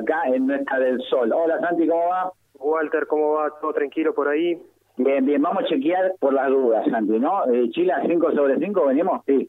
acá en Nuestra del Sol. Hola Santi, ¿cómo va? Walter, ¿cómo va? ¿Todo tranquilo por ahí? Bien, bien, vamos a chequear por las dudas, Santi, ¿no? Eh, Chile a 5 sobre 5, ¿venimos? Sí.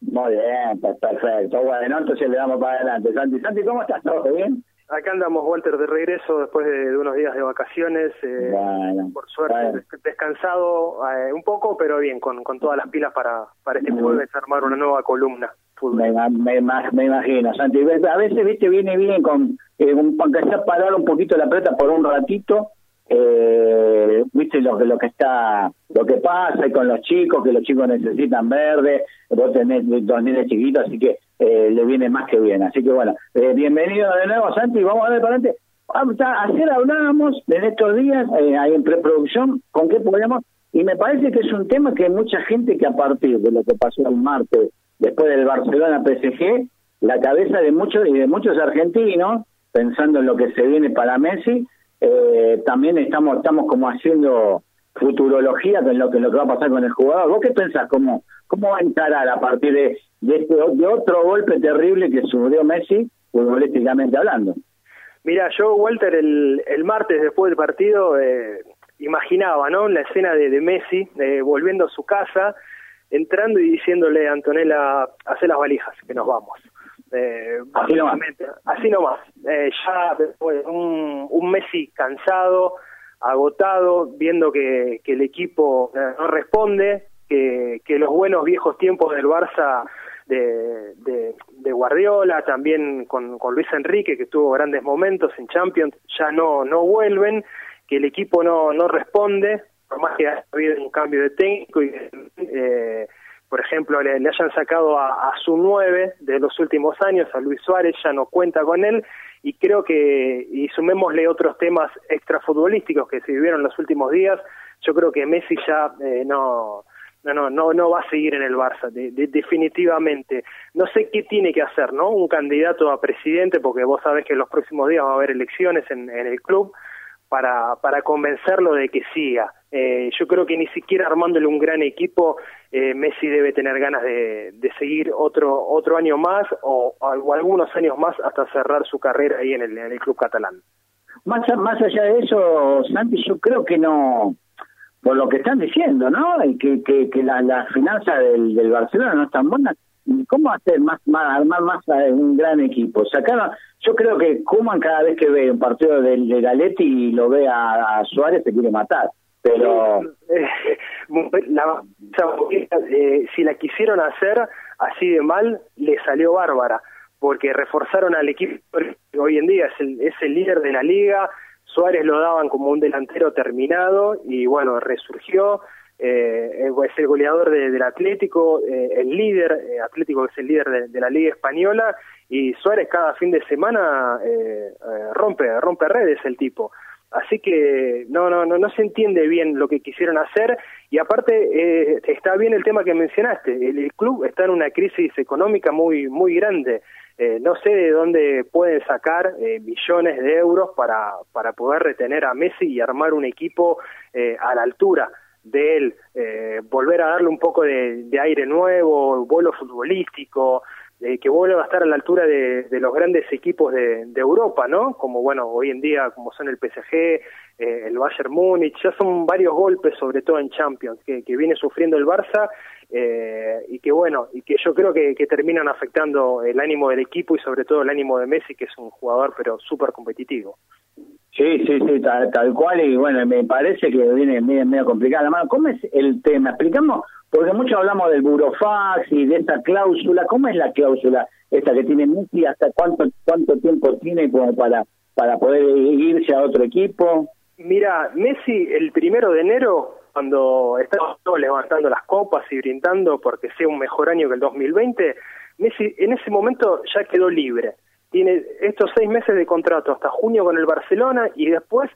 Muy bien, pues perfecto. Bueno, entonces le damos para adelante. Santi, Santi, ¿cómo estás? ¿Todo bien? Acá andamos, Walter, de regreso después de, unos días de vacaciones. Eh, bueno, por suerte, descansado eh, un poco, pero bien, con, con todas las pilas para, para este jueves armar una nueva columna. Me, me, me, imagino, Santi. A veces, viste, viene bien con, eh, aunque sea parar un poquito la plata por un ratito, eh, viste lo que lo que está lo que pasa y con los chicos que los chicos necesitan verde vos tenés dos niños chiquitos así que eh, le viene más que bien. Así que bueno eh, bienvenido de nuevo Santi vamos a ver para adelante. Ayer hablábamos en estos días eh, ahí en preproducción con qué podemos y me parece que es un tema que mucha gente que a partir de lo que pasó el martes después del Barcelona PSG la cabeza de muchos y de muchos argentinos pensando en lo que se viene para Messi eh, también estamos estamos como haciendo futurología de lo que lo que va a pasar con el jugador. ¿Vos qué pensás? ¿Cómo, cómo va a encarar a partir de, de, este, de otro golpe terrible que sufrió Messi, futbolísticamente hablando? Mira, yo, Walter, el, el martes después del partido eh, imaginaba ¿no? la escena de, de Messi eh, volviendo a su casa, entrando y diciéndole a Antonella, hace las valijas, que nos vamos. Eh, así nomás. Así nomás. Eh, ya después, un, un Messi cansado, agotado, viendo que, que el equipo eh, no responde, que, los buenos viejos tiempos del Barça de, de, de Guardiola, también con, con Luis Enrique, que tuvo grandes momentos en Champions, ya no, no vuelven, que el equipo no, no responde, por más que haya habido un cambio de técnico y eh, por ejemplo, le, hayan sacado a, su nueve de los últimos años, a Luis Suárez, ya no cuenta con él, y creo que, y sumémosle otros temas extrafutbolísticos que se vivieron los últimos días, yo creo que Messi ya eh, no, no, no, no, va a seguir en el Barça, definitivamente. No sé qué tiene que hacer, ¿no? Un candidato a presidente, porque vos sabés que en los próximos días va a haber elecciones en el club, para, para convencerlo de que siga. Eh, yo creo que ni siquiera armándole un gran equipo, eh, Messi debe tener ganas de, de, seguir otro otro año más o, algunos años más hasta cerrar su carrera ahí en el, en el club catalán. Más, más allá de eso, Santi, yo creo que no, por lo que están diciendo, ¿no? Que, que, que la, la finanza del, del Barcelona no es tan buena. ¿Cómo hacer más, más armar más un gran equipo? Sacar, yo creo que Kuman cada vez que ve un partido del de Galetti y lo ve a, Suárez se quiere matar. Pero la, eh, si la quisieron hacer así de mal, le salió bárbara, porque reforzaron al equipo hoy en día es el, es el líder de la liga, Suárez lo daban como un delantero terminado y bueno, resurgió, eh, es el goleador del Atlético, eh, el líder, eh, Atlético es el líder de, la Liga Española y Suárez cada fin de semana eh, rompe, rompe redes el tipo. Así que no, no, no, no se entiende bien lo que quisieron hacer y aparte está bien el tema que mencionaste. El, club está en una crisis económica muy, muy grande. no sé de dónde pueden sacar millones de euros para, para poder retener a Messi y armar un equipo a la altura de él, eh, volver a darle un poco de, aire nuevo, vuelo futbolístico, que vuelva a estar a la altura de, los grandes equipos de, Europa, ¿no? Como, bueno, hoy en día, como son el PSG, eh, el Bayern Múnich, ya son varios golpes, sobre todo en Champions, que, viene sufriendo el Barça eh, y que, bueno, y que yo creo que, que terminan afectando el ánimo del equipo y sobre todo el ánimo de Messi, que es un jugador, pero súper competitivo. Sí, sí, sí, tal, cual, y bueno, me parece que viene medio, medio complicada. ¿Cómo es el tema? Explicamos, porque mucho hablamos del burofax y de esta cláusula. ¿Cómo es la cláusula esta que tiene Messi? ¿Hasta cuánto cuánto tiempo tiene como para, para poder irse a otro equipo? Mira, Messi el primero de enero, cuando estamos todos levantando las copas y brindando porque sea un mejor año que el 2020, Messi en ese momento ya quedó libre tiene estos seis meses de contrato hasta junio con el Barcelona y después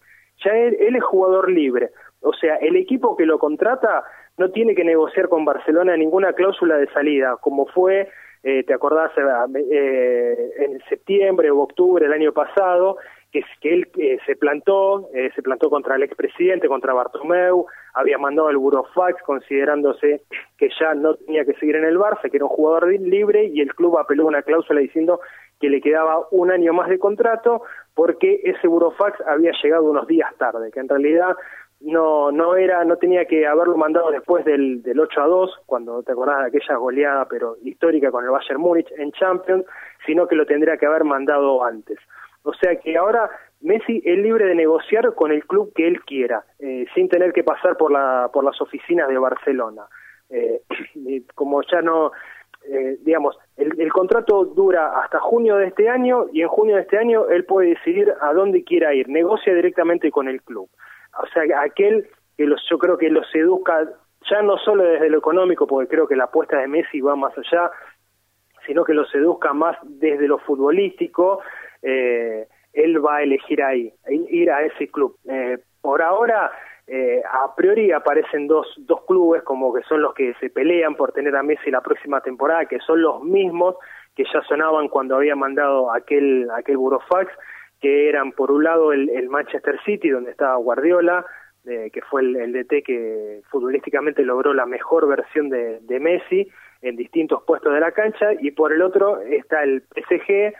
ya él, es jugador libre. O sea, el equipo que lo contrata no tiene que negociar con Barcelona ninguna cláusula de salida, como fue, eh, te acordás, eh, en septiembre o octubre del año pasado, que, que él eh, se plantó, eh, se plantó contra el expresidente, contra Bartomeu, había mandado el burofax considerándose que ya no tenía que seguir en el Barça, que era un jugador libre y el club apeló una cláusula diciendo que le quedaba un año más de contrato porque ese burofax había llegado unos días tarde, que en realidad no no era no tenía que haberlo mandado después del, del 8 a 2 cuando te acordás de aquella goleada pero histórica con el Bayern Múnich en Champions sino que lo tendría que haber mandado antes. O sea que ahora Messi es libre de negociar con el club que él quiera eh, sin tener que pasar por la por las oficinas de Barcelona. Eh, como ya no eh, digamos el, contrato dura hasta junio de este año y en junio de este año él puede decidir a dónde quiera ir negocia directamente con el club o sea, aquel que los, yo creo que los seduzca ya no solo desde lo económico, porque creo que la apuesta de Messi va más allá, sino que los seduzca más desde lo futbolístico, eh, él va a elegir ahí, ir a ese club. Eh, por ahora, eh, a priori aparecen dos, dos clubes como que son los que se pelean por tener a Messi la próxima temporada, que son los mismos que ya sonaban cuando había mandado aquel, aquel burofax, que eran por un lado el, Manchester City, donde estaba Guardiola, que fue el, DT que futbolísticamente logró la mejor versión de, Messi en distintos puestos de la cancha, y por el otro está el PSG,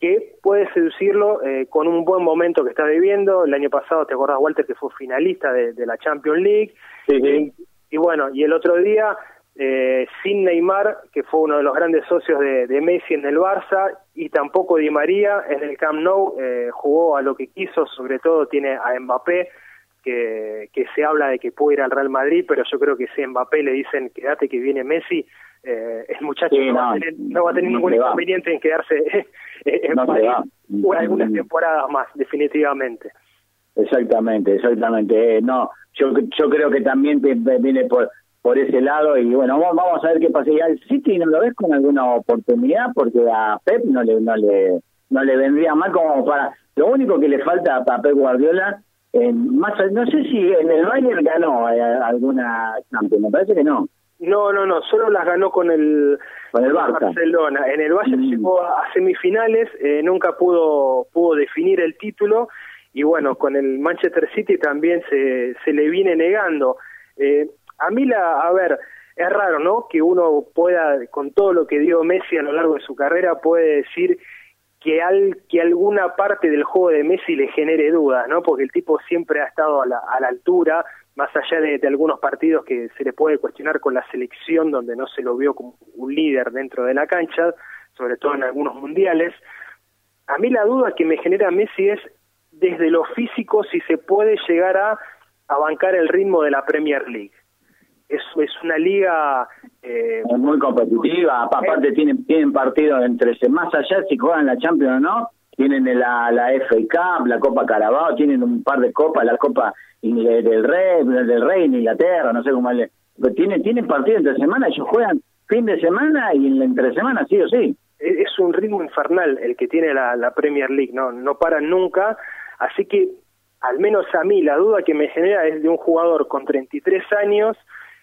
que puede seducirlo eh, con un buen momento que está viviendo. El año pasado, te acordás, Walter, que fue finalista de, la Champions League. y, bueno, y el otro día eh, sin Neymar, que fue uno de los grandes socios de, Messi en el Barça, y tampoco Di María en el Camp Nou, eh, jugó a lo que quiso, sobre todo tiene a Mbappé, que, que se habla de que puede ir al Real Madrid, pero yo creo que si a Mbappé le dicen quédate que viene Messi, eh, el muchacho no, va a tener, ningún inconveniente en quedarse en París algunas temporadas más, definitivamente. Exactamente, exactamente. no, yo, yo creo que también viene por por ese lado y bueno vamos a ver qué pasa. Y al City no lo ves con alguna oportunidad porque a Pep no le no le no le vendría mal como para lo único que le falta a Pep Guardiola en, más no sé si en el Bayern ganó eh, alguna Champions me parece que no no, no, no, solo las ganó con el, con el Barcelona. En el Bayern mm. llegó a semifinales, eh, nunca pudo pudo definir el título y bueno, con el Manchester City también se, se le viene negando. Eh, a mí, la, a ver, es raro, ¿no? Que uno pueda, con todo lo que dio Messi a lo largo de su carrera, puede decir que, al, que alguna parte del juego de Messi le genere dudas, ¿no? Porque el tipo siempre ha estado a la, a la altura, más allá de, de, algunos partidos que se le puede cuestionar con la selección, donde no se lo vio como un líder dentro de la cancha, sobre todo en algunos mundiales. A mí la duda que me genera Messi es desde lo físico si se puede llegar a, a bancar el ritmo de la Premier League es, es una liga eh, muy competitiva, aparte tienen tienen partidos entre más allá si juegan la Champions o no, tienen la, la FA Cup, la Copa Carabao, tienen un par de copas, la Copa del Rey, del Rey en Inglaterra, no sé cómo le, tienen tienen partidos entre semana, ellos juegan fin de semana y en la entre semana sí o sí. Es un ritmo infernal el que tiene la, la Premier League, no no paran nunca, así que al menos a mí la duda que me genera es de un jugador con 33 años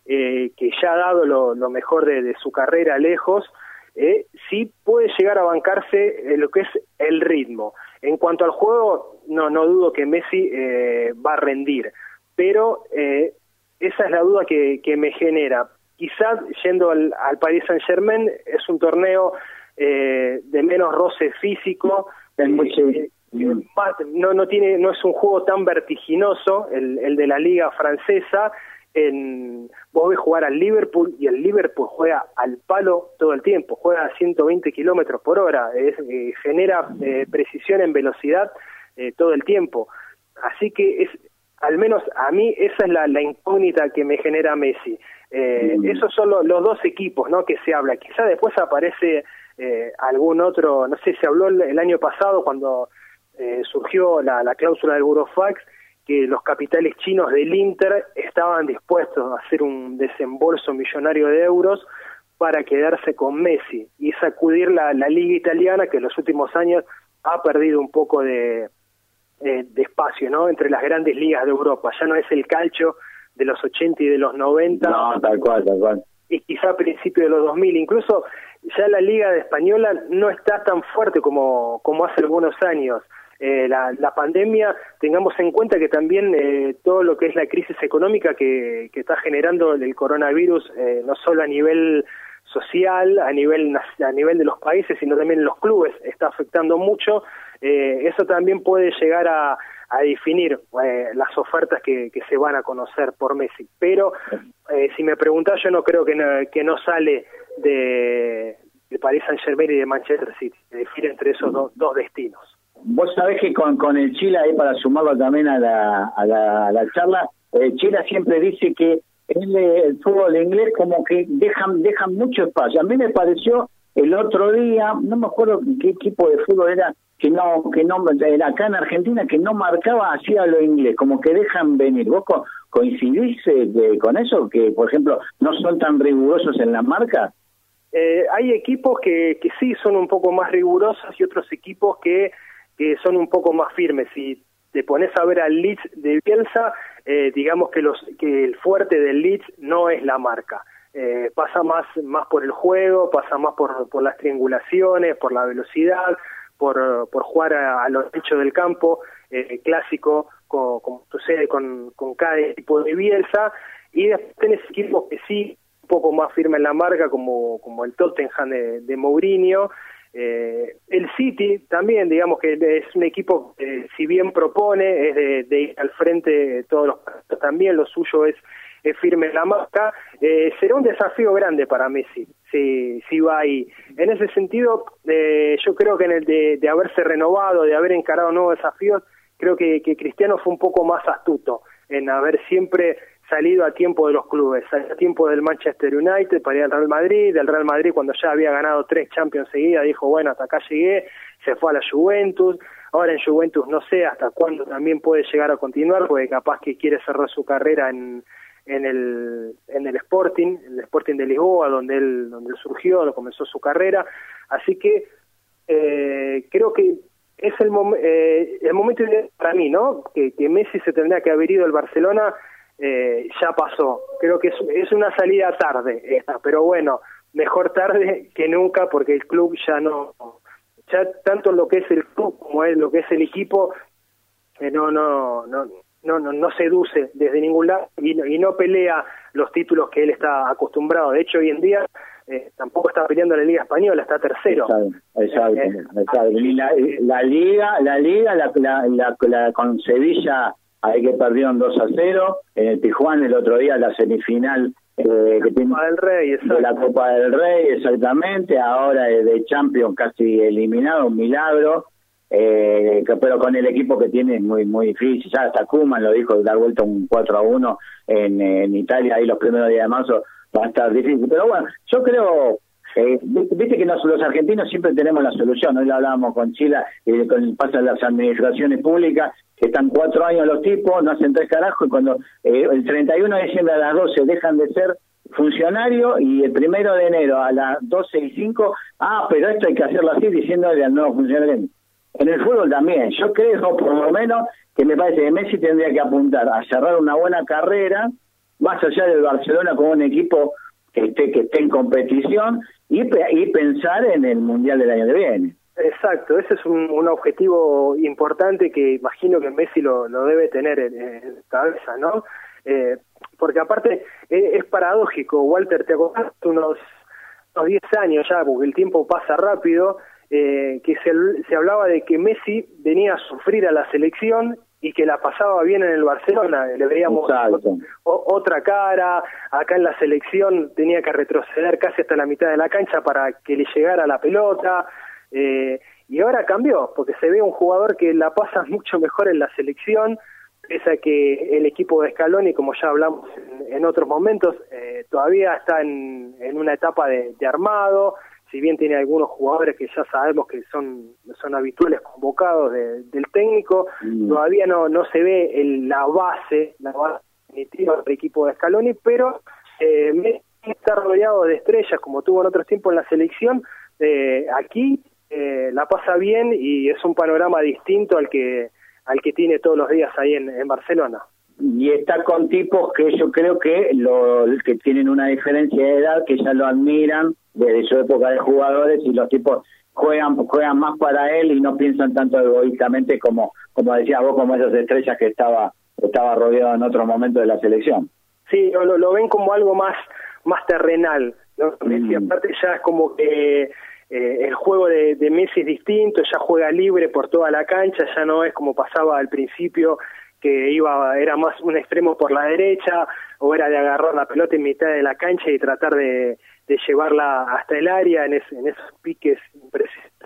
eh, que ya ha dado lo, mejor de, su carrera lejos, eh, sí puede llegar a bancarse lo que es el ritmo. En cuanto al juego, no, no dudo que Messi eh, va a rendir, pero eh, esa es la duda que, que me genera. Quizás yendo al, al Paris Saint Germain es un torneo de menos roce físico, no, no, tiene, no es un juego tan vertiginoso el, el de la liga francesa, en vos ves jugar al Liverpool y el Liverpool juega al palo todo el tiempo, juega a 120 kilómetros por hora, es, eh, genera eh, precisión en velocidad eh, todo el tiempo. Así que es, al menos a mí, esa es la, la incógnita que me genera Messi. Mm. Esos son los dos equipos ¿no? que se habla. Quizá después aparece algún otro, no sé, se habló el, año pasado cuando surgió la, la cláusula del Burofax que los capitales chinos del Inter estaban dispuestos a hacer un desembolso millonario de euros para quedarse con Messi y sacudir la, la liga italiana que en los últimos años ha perdido un poco de, eh, de espacio ¿no? entre las grandes ligas de Europa. Ya no es el calcio de los 80 y de los 90. No, tal cual, tal cual. Y quizá a principios de los 2000. Incluso ya la liga de española no está tan fuerte como, como hace algunos años. Eh, la, la, pandemia, tengamos en cuenta que también eh, todo lo que es la crisis económica que, que está generando el coronavirus, eh, no solo a nivel social a nivel a nivel de los países, sino también en los clubes está afectando mucho. Eh, eso también puede llegar a, a definir eh, las ofertas que, se van a conocer por Messi. Pero si me preguntas, yo no creo que no, que no sale de, de Paris Saint Germain y de Manchester City, definir entre esos dos destinos. Vos sabés que con, con el Chile, ahí para sumarlo también a la, a la, a la charla, eh, Chile siempre dice que el, fútbol inglés como que dejan, dejan mucho espacio. A mí me pareció el otro día, no me acuerdo qué equipo de fútbol era, que no, que no, era acá en Argentina, que no marcaba hacia lo inglés, como que dejan venir. ¿Vos coincidís eh, con eso? Que, por ejemplo, no son tan rigurosos en la marca. Eh, hay equipos que, que sí son un poco más rigurosos y otros equipos que, que son un poco más firmes. Si te pones a ver al Leeds de Bielsa, eh, digamos que, los, que el fuerte del Leeds no es la marca. Eh, pasa más, más por el juego, pasa más por, por las triangulaciones, por la velocidad, por, por jugar a, los hechos del campo, eh, clásico, como, como, sucede con, con cada equipo de Bielsa, y después tenés equipos que sí un poco más firme en la marca, como, como el Tottenham de, de Mourinho. Eh, el City también, digamos que es un equipo que si bien propone, es de, de ir al frente todos los también, lo suyo es, es firme la marca, eh, será un desafío grande para Messi, si, si va ahí. En ese sentido, eh, yo creo que en el de, de haberse renovado, de haber encarado nuevos desafíos, creo que, que Cristiano fue un poco más astuto en haber siempre salido a tiempo de los clubes, salido a tiempo del Manchester United para ir al Real Madrid, del Real Madrid cuando ya había ganado tres Champions seguidas, dijo, bueno, hasta acá llegué, se fue a la Juventus, ahora en Juventus no sé hasta cuándo también puede llegar a continuar, porque capaz que quiere cerrar su carrera en, en el en el Sporting, el Sporting de Lisboa, donde él donde él surgió, donde comenzó su carrera, así que eh, creo que es el, mom eh, momento para mí, ¿no? Que, que Messi se tendría que haber ido al Barcelona eh, ya pasó. Creo que es, es una salida tarde esta, pero bueno, mejor tarde que nunca porque el club ya no, ya tanto lo que es el club como es lo que es el equipo, eh, no, no, no, no, no, no seduce desde ningún lado y no, y no pelea los títulos que él está acostumbrado. De hecho, hoy en día eh, tampoco está peleando la Liga Española, está tercero. Exacto, exacto. exacto. Y la, la Liga, la Liga la, la, la, la con Sevilla Ahí que perdieron 2 a 0. En el Tijuana el otro día la semifinal eh, que tiene del Rey, de la Copa del Rey, exactamente. Ahora de Champions casi eliminado, un milagro. Eh, pero con el equipo que tiene es muy muy difícil. Ya hasta Kuman lo dijo, dar vuelta un 4 a 1 en, en Italia, ahí los primeros días de marzo va a estar difícil. Pero bueno, yo creo eh, Viste que los, los, argentinos siempre tenemos la solución, hoy lo hablábamos con Chile, y con las administraciones públicas, que están cuatro años los tipos, no hacen tres carajos, y cuando eh, el 31 de diciembre a las 12 dejan de ser funcionarios y el primero de enero a las 12 y 5, ah, pero esto hay que hacerlo así, diciéndole al nuevo funcionario. En el fútbol también, yo creo por lo menos que me parece que Messi tendría que apuntar a cerrar una buena carrera, más allá del Barcelona como un equipo que esté, que esté en competición y, y pensar en el Mundial del año que viene. Exacto, ese es un, un, objetivo importante que imagino que Messi lo, lo debe tener en, cabeza, ¿no? Eh, porque aparte es, es, paradójico, Walter, te acordás unos, unos 10 años ya, porque el tiempo pasa rápido, eh, que se, se hablaba de que Messi venía a sufrir a la selección y que la pasaba bien en el Barcelona, le veíamos otra cara, acá en la selección tenía que retroceder casi hasta la mitad de la cancha para que le llegara la pelota, eh, y ahora cambió, porque se ve un jugador que la pasa mucho mejor en la selección, pese a que el equipo de Scaloni, como ya hablamos en, en otros momentos, eh, todavía está en, en una etapa de, de armado, si bien tiene algunos jugadores que ya sabemos que son son habituales convocados de, del técnico, mm. todavía no no se ve el, la base, la base definitiva del equipo de Scaloni, pero eh, está rodeado de estrellas como tuvo en otros tiempos en la selección, eh, aquí eh, la pasa bien y es un panorama distinto al que al que tiene todos los días ahí en, en Barcelona y está con tipos que yo creo que lo que tienen una diferencia de edad que ya lo admiran desde su época de jugadores y los tipos juegan juegan más para él y no piensan tanto egoístamente como como decías vos como esas estrellas que estaba estaba rodeado en otro momento de la selección sí lo, lo ven como algo más más terrenal mm. aparte ya es como que eh, el juego de, de, Messi es distinto, ya juega libre por toda la cancha, ya no es como pasaba al principio que iba era más un extremo por la derecha o era de agarrar la pelota en mitad de la cancha y tratar de, llevarla hasta el área en, esos piques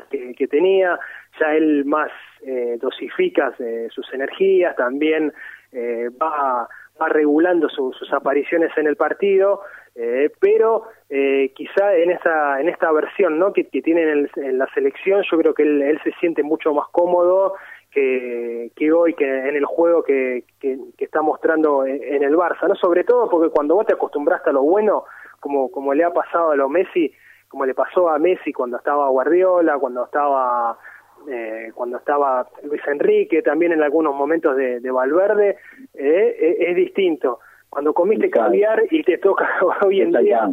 que, que, tenía ya él más eh, dosifica eh, sus energías también eh, va regulando sus apariciones en el partido, eh, pero eh, quizá en esta en esta versión ¿no? que, que tiene en, la selección, yo creo que él, se siente mucho más cómodo que, que hoy, que en el juego que, que, está mostrando en, el Barça, no sobre todo porque cuando vos te acostumbraste a lo bueno, como, como le ha pasado a lo Messi, como le pasó a Messi cuando estaba Guardiola, cuando estaba eh, cuando estaba Luis Enrique, también en algunos momentos de, de Valverde, eh, es, distinto. Cuando comiste caviar y te toca hoy en día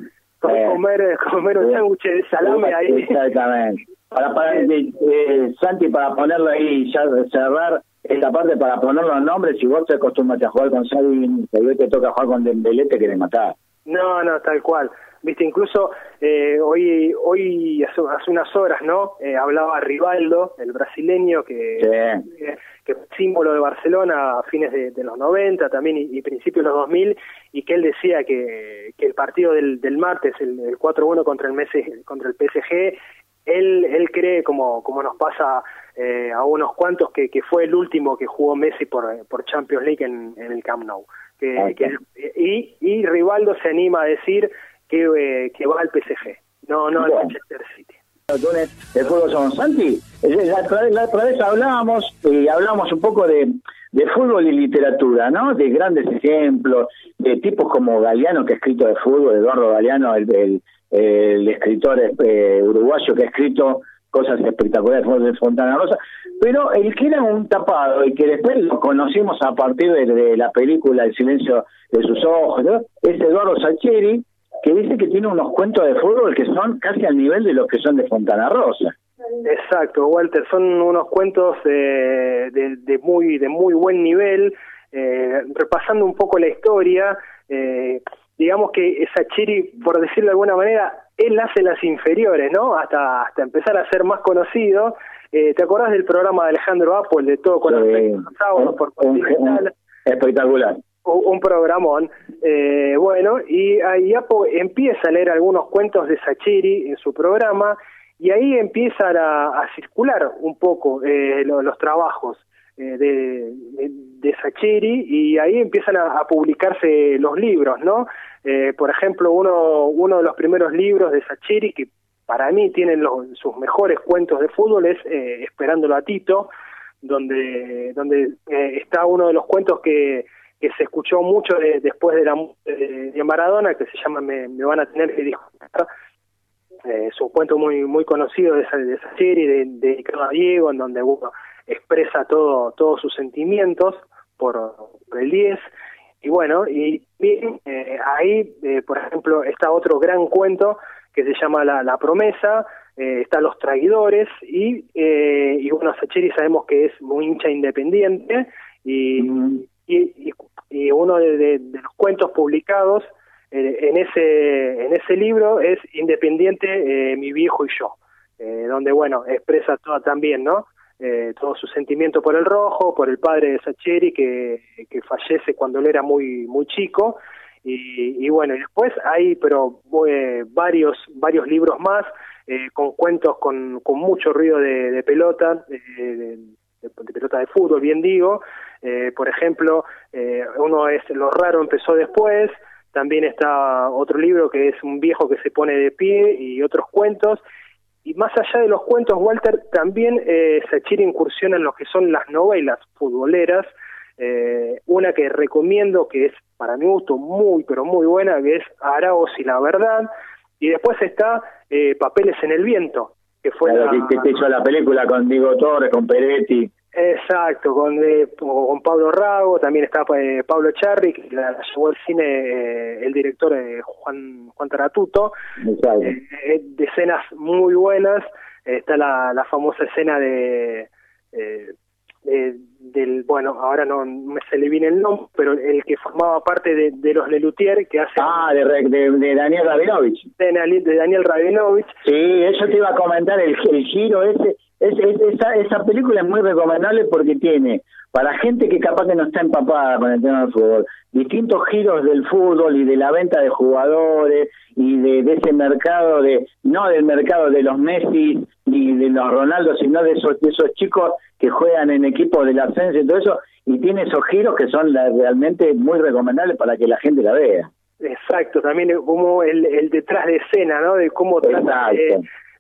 eh, comer, comer un sándwich de salame ahí. Exactamente. Para, para eh, Santi, para ponerlo ahí, ya cerrar esta parte, para poner los nombres, si vos te acostumbras a jugar con Xavi y te toca jugar con Dembélé, te querés matar. No, no, tal cual. Viste incluso eh, hoy hoy hace, unas horas no eh, hablaba Rivaldo el brasileño que eh, que símbolo de Barcelona a fines de, los 90 también y, principios de los 2000 y que él decía que, que el partido del, del martes el, el 4-1 contra el Messi, contra el PSG él él cree como como nos pasa eh, a unos cuantos que, que fue el último que jugó Messi por por Champions League en, en el Camp Nou que, que y y Rivaldo se anima a decir que, eh, que va al PSG, no, no al Manchester City. El fútbol son Santi. La, otra vez hablábamos y hablamos un poco de, de fútbol y literatura, ¿no? De grandes ejemplos, de tipos como Galeano, que ha escrito de fútbol, Eduardo Galeano, el, el, escritor eh, uruguayo que ha escrito cosas espectaculares de Fontana Rosa, pero el que era un tapado y que después lo conocimos a partir de, la película El silencio de sus ojos, es Eduardo Sacheri, que dice que tiene unos cuentos de fútbol que son casi al nivel de los que son de Fontana Rosa. Exacto, Walter, son unos cuentos de, de, muy de muy buen nivel, eh, repasando un poco la historia, eh, digamos que Sachiri, por decirlo de alguna manera, él hace las inferiores, ¿no? Hasta hasta empezar a ser más conocido. Eh, ¿Te acordás del programa de Alejandro Apple de todo con los sábados por Espectacular un programón. Eh, bueno, y ahí empieza a leer algunos cuentos de Sachiri en su programa y ahí empiezan a, circular un poco eh, los trabajos eh, de, de, Sachiri y ahí empiezan a, publicarse los libros, ¿no? Eh, por ejemplo, uno, uno de los primeros libros de Sachiri que para mí tienen los, sus mejores cuentos de fútbol es Esperándolo a Tito, donde, donde está uno de los cuentos que que se escuchó mucho después de la de, Maradona, que se llama Me, van a tener que disculpar. Eh, es un cuento muy muy conocido de esa, de esa de, a Diego, en donde uno expresa todo todos sus sentimientos por, el 10. Y bueno, y bien, eh, ahí, eh, por ejemplo, está otro gran cuento que se llama La, la Promesa, eh, están Los Traidores, y, y bueno, Sacheri sabemos que es muy hincha independiente, y, y, y uno de, los cuentos publicados eh, en ese en ese libro es Independiente eh, mi viejo y yo eh, donde bueno expresa todo también no todo su sentimiento por el rojo por el padre de Sacheri que, que fallece cuando él era muy muy chico y, y bueno y después hay pero varios varios libros más con cuentos con, con mucho ruido de, pelota de, de, pelota de fútbol, bien digo. Eh, por ejemplo, eh, uno es Lo raro empezó después, también está otro libro que es Un viejo que se pone de pie y otros cuentos. Y más allá de los cuentos, Walter, también eh, Sachir incursiona en lo que son las novelas futboleras. Eh, una que recomiendo, que es para mi gusto muy, pero muy buena, que es Araos y la Verdad. Y después está eh, Papeles en el Viento, que fue la... que, hizo la película con Diego Torres, con Peretti. Exacto, con, eh, con Pablo Rago, también está eh, Pablo Charri, que la, llevó al cine eh, el director Juan Juan Taratuto, de escenas muy buenas, está la, la famosa escena de, de, del, bueno, ahora no me se le viene el nombre, pero el que formaba parte de, de los Lelutier, que hace... Ah, de, de, Daniel Rabinovich. De, de, Daniel Rabinovich. Sí, eso te iba a comentar, el, el giro ese, es, esa, esa película es muy recomendable porque tiene para gente que capaz que no está empapada con el tema del fútbol, distintos giros del fútbol y de la venta de jugadores y de, ese mercado de, no del mercado de los Messi ni de los Ronaldo, sino de esos, de esos chicos que juegan en equipos del ascenso y todo eso, y tiene esos giros que son realmente muy recomendables para que la gente la vea. Exacto, también como el, el detrás de escena, ¿no? De cómo trata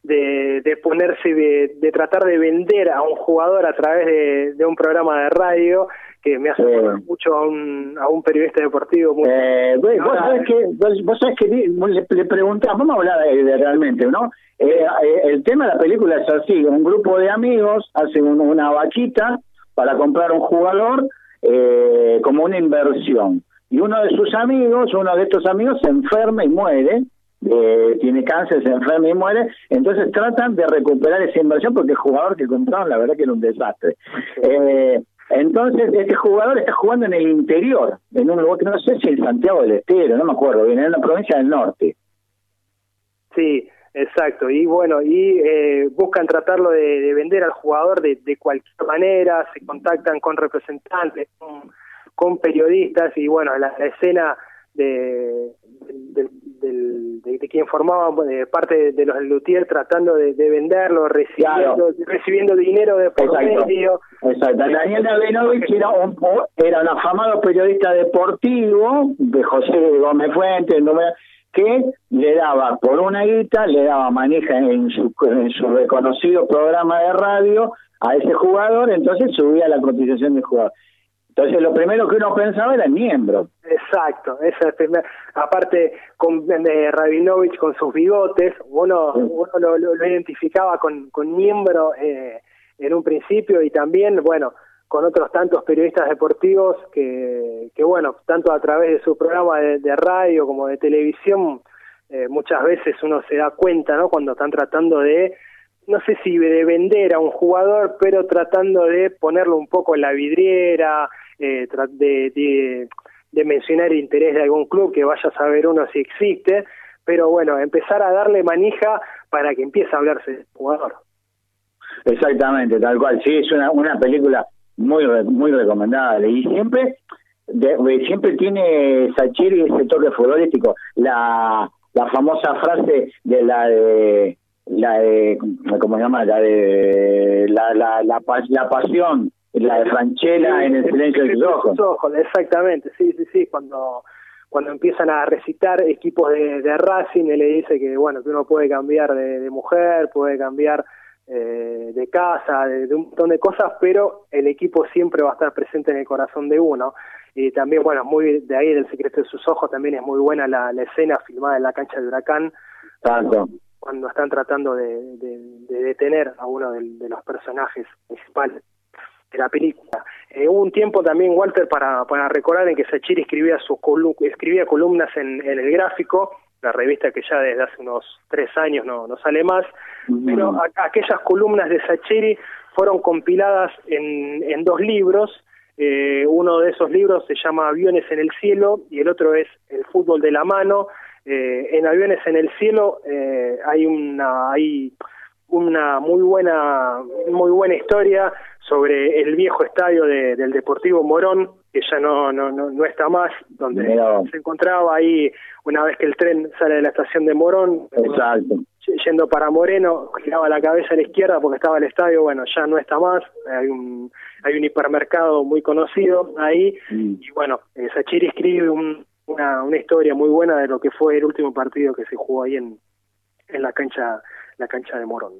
de, de ponerse, de, de, tratar de vender a un jugador a través de, un programa de radio que me hace mucho a un, a un periodista deportivo. Muy eh, vos, sabés que, vos, sabés que le, le preguntamos, vamos a hablar de, realmente, ¿no? Eh, eh, el tema de la película es así, un grupo de amigos hace una vaquita para comprar un jugador eh, como una inversión. Y uno de sus amigos, uno de estos amigos se enferma y muere, eh, tiene cáncer, se enferma y muere, entonces tratan de recuperar esa inversión porque el jugador que compraron la verdad que era un desastre. Eh, entonces este jugador está jugando en el interior, en un lugar que no sé si en Santiago del Estero, no me acuerdo bien, en la provincia del norte. Sí, exacto, y bueno, y eh, buscan tratarlo de, vender al jugador de, de cualquier manera, se contactan con representantes, con, periodistas, y bueno, la, la escena de, de, quien formaba parte de, los Lutier tratando de, venderlo, recibiendo, recibiendo dinero de por medio. Exacto. Daniel Davinovich era un, era un afamado periodista deportivo de José Gómez Fuentes, que le daba por una guita, le daba maneja en su, en su reconocido programa de radio a ese jugador, entonces subía la cotización del jugador. Entonces lo primero que uno pensaba era el miembro. Exacto, esa es aparte con de Rabinovich con sus bigotes, uno, uno lo, identificaba con, con miembro eh, en un principio y también, bueno, con otros tantos periodistas deportivos que, bueno, tanto a través de su programa de, radio como de televisión, eh, muchas veces uno se da cuenta, ¿no? Cuando están tratando de no sé si de vender a un jugador, pero tratando de ponerlo un poco en la vidriera, eh, de, de, mencionar el interés de algún club que vaya a saber uno si existe, pero bueno, empezar a darle manija para que empiece a hablarse del jugador. Exactamente, tal cual, sí, es una, una película muy muy recomendable. Y siempre siempre tiene Sachiri ese toque futbolístico, la la famosa frase de la de la de cómo se llama la de la la la, la pasión la de Franchella en el silencio de sus ojos. Exactamente, sí, sí, sí, cuando cuando empiezan a recitar equipos de, de Racing, él le dice que bueno que uno puede cambiar de, mujer, puede cambiar eh, de casa, de, un montón de cosas, pero el equipo siempre va a estar presente en el corazón de uno. Y también, bueno, muy de ahí del secreto de sus ojos, también es muy buena la, la escena filmada en la cancha de Huracán. Tanto. Cuando, están tratando de, de, detener a uno de los personajes principales la película. Eh, hubo un tiempo también, Walter, para, para recordar en que Sachiri escribía, sus escribía columnas en, en el gráfico, la revista que ya desde hace unos tres años no, no sale más, pero aquellas columnas de Sachiri fueron compiladas en, en dos libros, eh, uno de esos libros se llama Aviones en el cielo y el otro es El fútbol de la mano. Eh, en Aviones en el cielo eh, hay una hay una muy buena muy buena historia sobre el viejo estadio de, del Deportivo Morón, que ya no, no, no, está más, donde se encontraba ahí una vez que el tren sale de la estación de Morón, Exacto. yendo para Moreno, giraba la cabeza a la izquierda porque estaba el estadio, bueno, ya no está más, hay un, hay un hipermercado muy conocido ahí, mm. y bueno, eh, Sachiri escribe una, una historia muy buena de lo que fue el último partido que se jugó ahí en, en la cancha la cancha de Morón.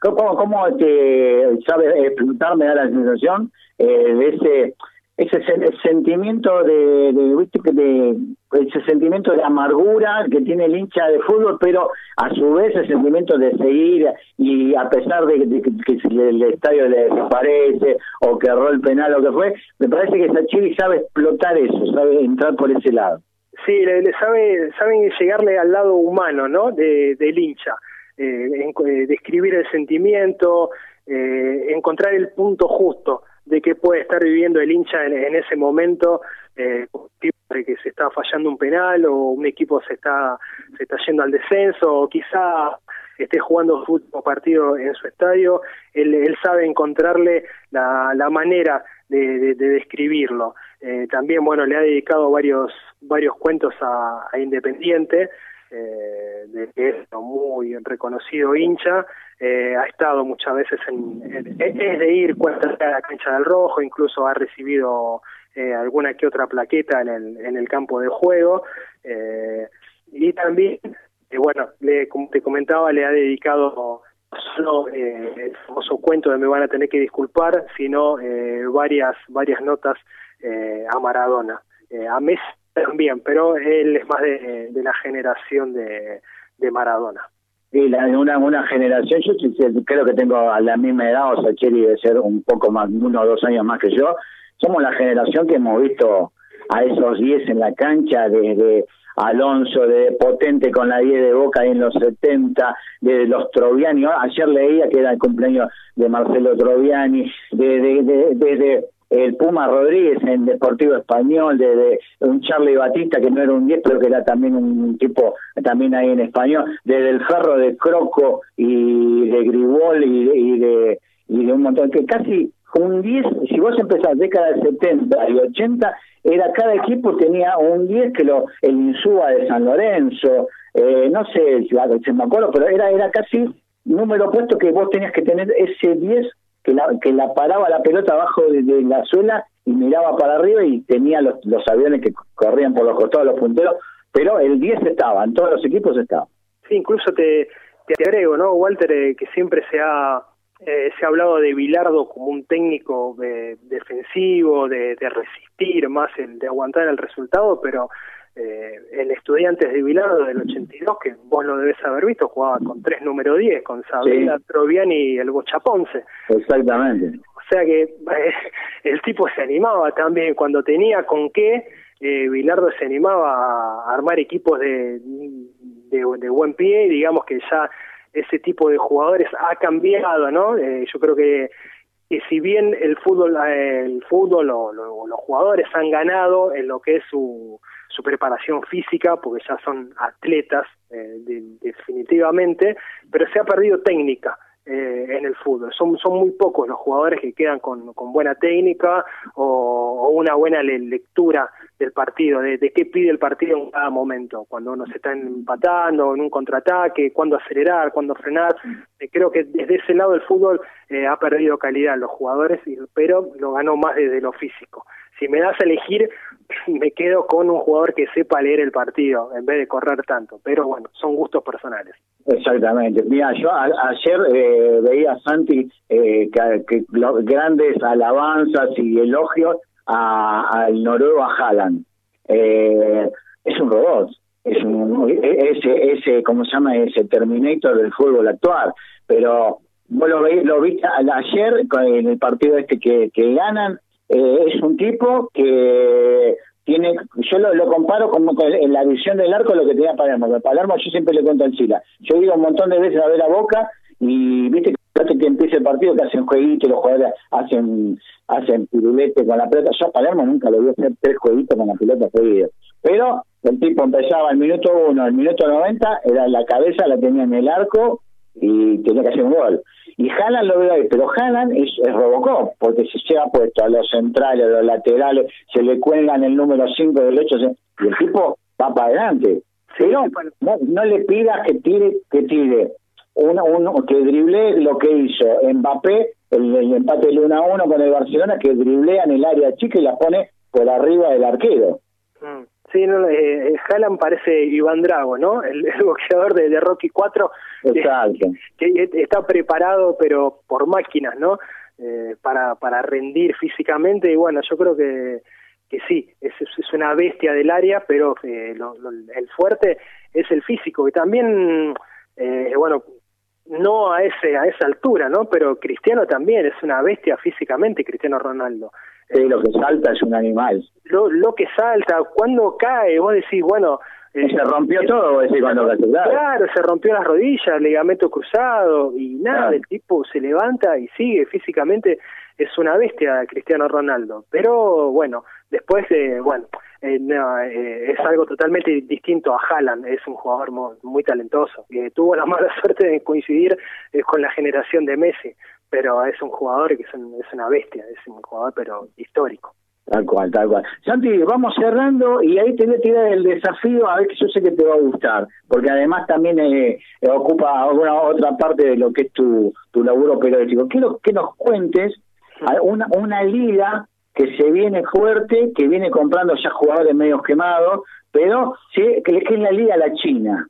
¿Cómo, cómo te sabes explicar, me da la sensación eh, de ese ese sentimiento de, de, de, ese sentimiento de amargura que tiene el hincha de fútbol pero a su vez el sentimiento de seguir y a pesar de, que el estadio le desaparece o que erró el penal o que fue me parece que Sachiri sabe explotar eso sabe entrar por ese lado. Sí le, sabe saben llegarle al lado humano no de, del hincha eh, eh, describir el sentimiento, eh, encontrar el punto justo, de qué puede estar viviendo el hincha en, ese momento, eh, de que se está fallando un penal o un equipo se está se está yendo al descenso o quizá esté jugando su último partido en su estadio, él, sabe encontrarle la, la manera de, de, describirlo. Eh, también, bueno, le ha dedicado varios varios cuentos a Independiente, eh, de que es muy reconocido hincha, eh, ha estado muchas veces en, es de ir cuenta a la cancha del rojo, incluso ha recibido eh, alguna que otra plaqueta en el, en el campo de juego, eh, y también, eh, bueno, le, como te comentaba, le ha dedicado no solo el famoso cuento de me van a tener que disculpar, sino varias, varias notas a Maradona. A Messi también, pero él es más de, de la generación de, de Maradona. Sí, la, una, una generación, yo creo que tengo a la misma edad, o sea, Cheri debe ser un poco más, uno o dos años más que yo, somos la generación que hemos visto a esos 10 en la cancha desde Alonso, de Potente con la 10 de Boca en los 70, de los Troviani, ayer leía que era el cumpleaños de Marcelo Troviani, desde de, de, de, el Puma Rodríguez en Deportivo Español, de, un Charlie Batista que no era un 10, pero que era también un tipo también ahí en español, desde el Ferro de Croco y de Gribol y de, y de, y de un montón, que casi un 10, si vos empezás década de 70 y 80, era cada equipo tenía un 10 que lo, el Insúa de San Lorenzo, eh, no sé si me acuerdo, pero era, era casi número puesto que vos tenías que tener ese 10 que la, que la paraba la pelota abajo de, la suela y miraba para arriba y tenía los, los aviones que corrían por los costados, los punteros, pero el 10 estaba, en todos los equipos estaba. Sí, incluso te, te agrego, ¿no, Walter, eh, que siempre se ha, eh, se ha hablado de Bilardo como un técnico de, defensivo, de, de resistir más, el, de aguantar el resultado, pero eh, el Estudiantes de Bilardo del 82, que vos lo debes haber visto, jugaba con tres número 10, con Sabrina, Sí. Troviani y el Bochaponce. Exactamente. O sea que eh, el tipo se animaba también, cuando tenía con qué, eh, Bilardo se animaba a armar equipos de, de, de buen pie, y digamos que ya ese tipo de jugadores ha cambiado, ¿no? Eh, yo creo que, que si bien el fútbol, el fútbol o, lo, los jugadores han ganado en lo que es su, su preparación física, porque ya son atletas eh, de, definitivamente, pero se ha perdido técnica. Eh, en el fútbol. Son, son muy pocos los jugadores que quedan con, con buena técnica o, una buena le lectura del partido, de, de, qué pide el partido en cada momento, cuando uno se está empatando, en un contraataque, cuándo acelerar, cuándo frenar. Eh, creo que desde ese lado el fútbol eh, ha perdido calidad los jugadores, pero lo ganó más desde lo físico. Si me das a elegir, me quedo con un jugador que sepa leer el partido en vez de correr tanto, pero bueno, son gustos personales. Exactamente. Mira, yo a, ayer eh, veía a Santi eh, que, grandes alabanzas y elogios al noruego a Haaland. Eh, es un robot, es un ese ese cómo se llama ese Terminator del fútbol actual, pero vos lo, ve, lo viste ayer en el partido este que, que ganan eh, es un tipo que tiene yo lo, lo comparo como con la visión del arco lo que tenía Palermo. Que Palermo yo siempre le cuento al Chila. Yo ido un montón de veces a ver a Boca y viste que que empiece el partido que hacen jueguitos los jugadores hacen hacen pirulete con la pelota. Yo a Palermo nunca lo vi hacer tres jueguitos con la pelota seguidos pero el tipo empezaba el minuto uno el minuto noventa era la cabeza la tenía en el arco y tenía que hacer un gol. Y Haaland lo veo ahí, pero Haaland es, es Robocop, porque se lleva puesto a los centrales, a los laterales, se le cuelgan el número 5 del 8, y el tipo va para adelante. Pero no, no le pidas que tire, que tire, uno, uno, que drible lo que hizo Mbappé, el, el empate del 1 a 1 con el Barcelona, que driblea en el área chica y la pone por arriba del arquero. Mm. Sí, no, eh, Haaland parece Iván Drago, ¿no? El, el boxeador de, de, Rocky 4. Exacto. Que, que, está preparado, pero por máquinas, ¿no? Eh, para, para rendir físicamente. Y bueno, yo creo que, que sí, es, es una bestia del área, pero eh, lo, lo, el fuerte es el físico. Y también, eh, bueno, no a ese a esa altura, ¿no? Pero Cristiano también es una bestia físicamente, Cristiano Ronaldo. Sí, lo que salta es un animal. Lo, lo que salta, cuando cae, vos decís, bueno, se rompió todo, decir, cuando Claro, se rompió las rodillas, ligamento cruzado y nada, el tipo se levanta y sigue físicamente, es una bestia Cristiano Ronaldo. Pero bueno, después, eh, bueno, eh, no, eh, es algo totalmente distinto a Haaland, es un jugador muy, talentoso, que tuvo la mala suerte de coincidir con la generación de Messi, pero es un jugador que es, es una bestia, es un jugador pero histórico. Tal cual, tal cual. Santi, vamos cerrando y ahí te voy a tirar el desafío a ver que yo sé que te va a gustar, porque además también eh, ocupa alguna otra parte de lo que es tu, tu laburo periodístico. Quiero que nos cuentes una, una liga que se viene fuerte, que viene comprando ya jugadores medios quemados, pero sí, que, es la liga la China.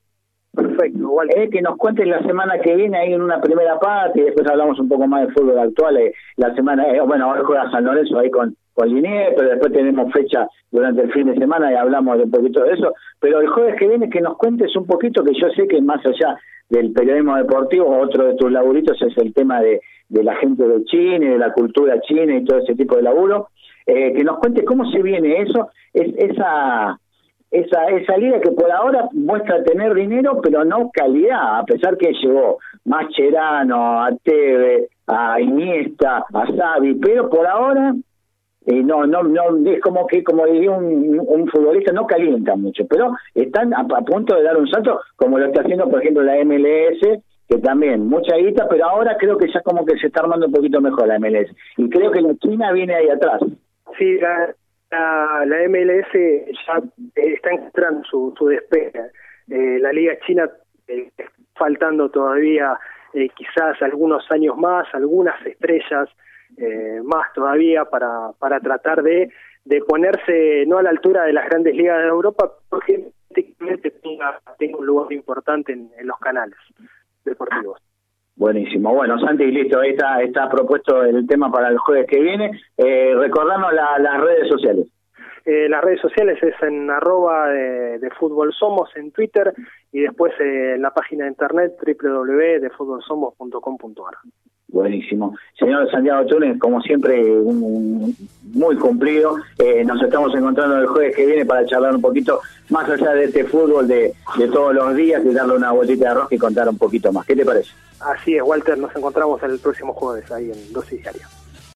Perfecto, igual. Eh, que nos cuentes la semana que viene ahí en una primera parte y después hablamos un poco más de fútbol actual. Eh, la semana, eh, bueno, ahora juega San Lorenzo ahí con, con Linier, pero después tenemos fecha durante el fin de semana y hablamos de un poquito de eso. Pero el jueves que viene que nos cuentes un poquito, que yo sé que más allá del periodismo deportivo, otro de tus laburitos es el tema de, de la gente de China, de la cultura china y todo ese tipo de laburo. Eh, que nos cuentes cómo se viene eso, es esa esa, esa liga que por ahora muestra tener dinero, pero no calidad, a pesar que llegó Mascherano, a Teve, a Iniesta, a Xavi, pero por ahora eh, no, no, no, es como que, como diría un, un futbolista, no calienta mucho, pero están a, punto de dar un salto, como lo está haciendo, por ejemplo, la MLS, que también, mucha guita, pero ahora creo que ya como que se está armando un poquito mejor la MLS. Y creo que la China viene ahí atrás. Sí, la, la MLS ya está encontrando su, su despegue. Eh, la Liga China eh, faltando todavía eh, quizás algunos años más, algunas estrellas eh, más todavía para, para tratar de, de ponerse no a la altura de las grandes ligas de Europa, porque técnicamente tenga, tenga un lugar importante en, los canales deportivos. Buenísimo. Bueno, Santi, listo. Ahí está, está propuesto el tema para el jueves que viene. Eh, recordarnos las redes sociales. Eh, las redes sociales es en arroba de, Fútbol Somos en Twitter y después eh, en la página de internet www.defutbolsomos.com.ar. Buenísimo. Señor Santiago Túnez, como siempre, muy cumplido. Eh, nos estamos encontrando el jueves que viene para charlar un poquito más allá de este fútbol de, de todos los días y darle una vueltita de arroz y contar un poquito más. ¿Qué te parece? Así es, Walter. Nos encontramos el próximo jueves ahí en Dosis Diaria.